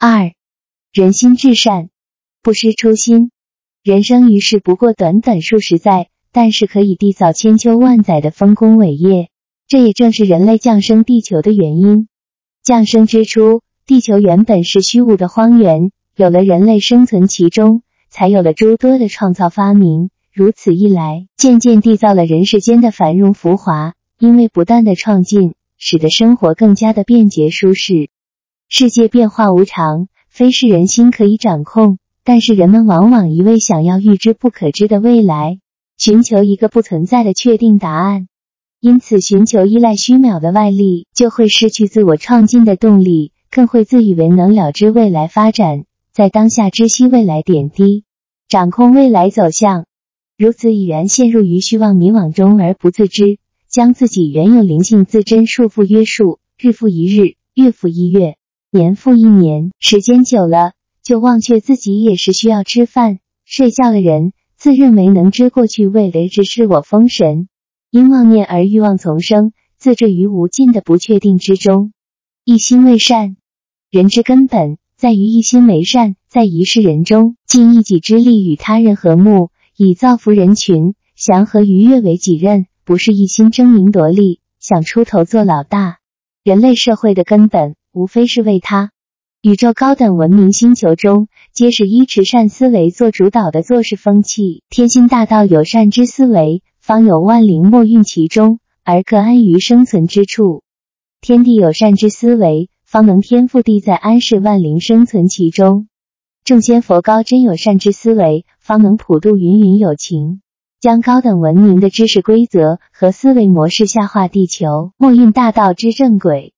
二，人心至善，不失初心。人生于世不过短短数十载，但是可以缔造千秋万载的丰功伟业。这也正是人类降生地球的原因。降生之初，地球原本是虚无的荒原，有了人类生存其中，才有了诸多的创造发明。如此一来，渐渐缔造了人世间的繁荣浮华。因为不断的创进，使得生活更加的便捷舒适。世界变化无常，非是人心可以掌控。但是人们往往一味想要预知不可知的未来，寻求一个不存在的确定答案，因此寻求依赖虚渺的外力，就会失去自我创进的动力，更会自以为能了知未来发展，在当下知悉未来点滴，掌控未来走向。如此已然陷入于虚妄迷惘中而不自知，将自己原有灵性自真束缚约束，日复一日，月复一月，年复一年，时间久了。就忘却自己也是需要吃饭睡觉的人，自认为能知过去未来之事我封神，因妄念而欲望丛生，自坠于无尽的不确定之中。一心为善，人之根本在于一心为善，在一世人中尽一己之力与他人和睦，以造福人群，祥和愉悦为己任，不是一心争名夺利，想出头做老大。人类社会的根本无非是为他。宇宙高等文明星球中，皆是依持善思维做主导的做事风气。天心大道有善之思维，方有万灵默运其中，而各安于生存之处。天地有善之思维，方能天赋地在，安适万灵生存其中。众仙佛高真有善之思维，方能普度芸芸有情，将高等文明的知识规则和思维模式下化地球，默运大道之正轨。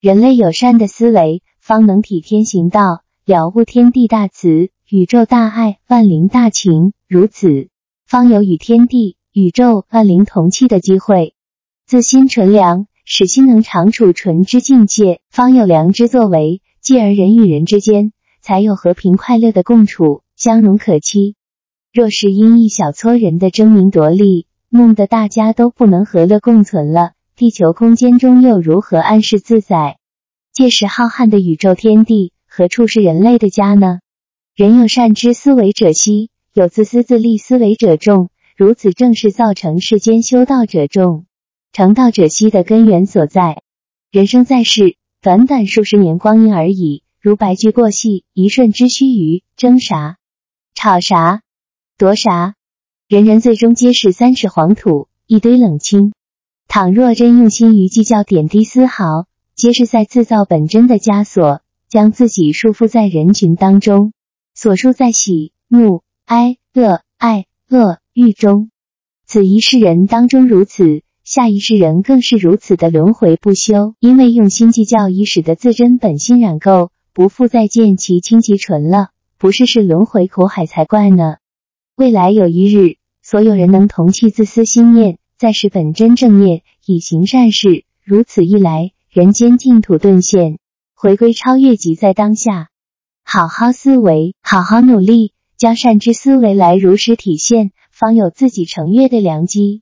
人类有善的思维。方能体天行道，了悟天地大慈、宇宙大爱、万灵大情，如此，方有与天地、宇宙、万灵同气的机会。自心纯良，使心能常处纯之境界，方有良知作为，继而人与人之间才有和平快乐的共处，相容可期。若是因一小撮人的争名夺利，弄得大家都不能和乐共存了，地球空间中又如何安适自在？届时浩瀚的宇宙天地，何处是人类的家呢？人有善知思维者稀，有自私自利思维者众。如此正是造成世间修道者众、成道者稀的根源所在。人生在世，短短数十年光阴而已，如白驹过隙，一瞬之须臾。争啥？吵啥？夺啥？人人最终皆是三尺黄土，一堆冷清。倘若真用心于计较点滴丝毫。皆是在自造本真的枷锁，将自己束缚在人群当中，锁束在喜怒哀乐爱恶欲中。此一世人当中如此，下一世人更是如此的轮回不休。因为用心计较，已使得自真本心染垢，不复再见其清其纯了，不是是轮回苦海才怪呢。未来有一日，所有人能同弃自私心念，再使本真正念，以行善事。如此一来。人间净土顿现，回归超越即在当下。好好思维，好好努力，将善之思维来如实体现，方有自己成悦的良机。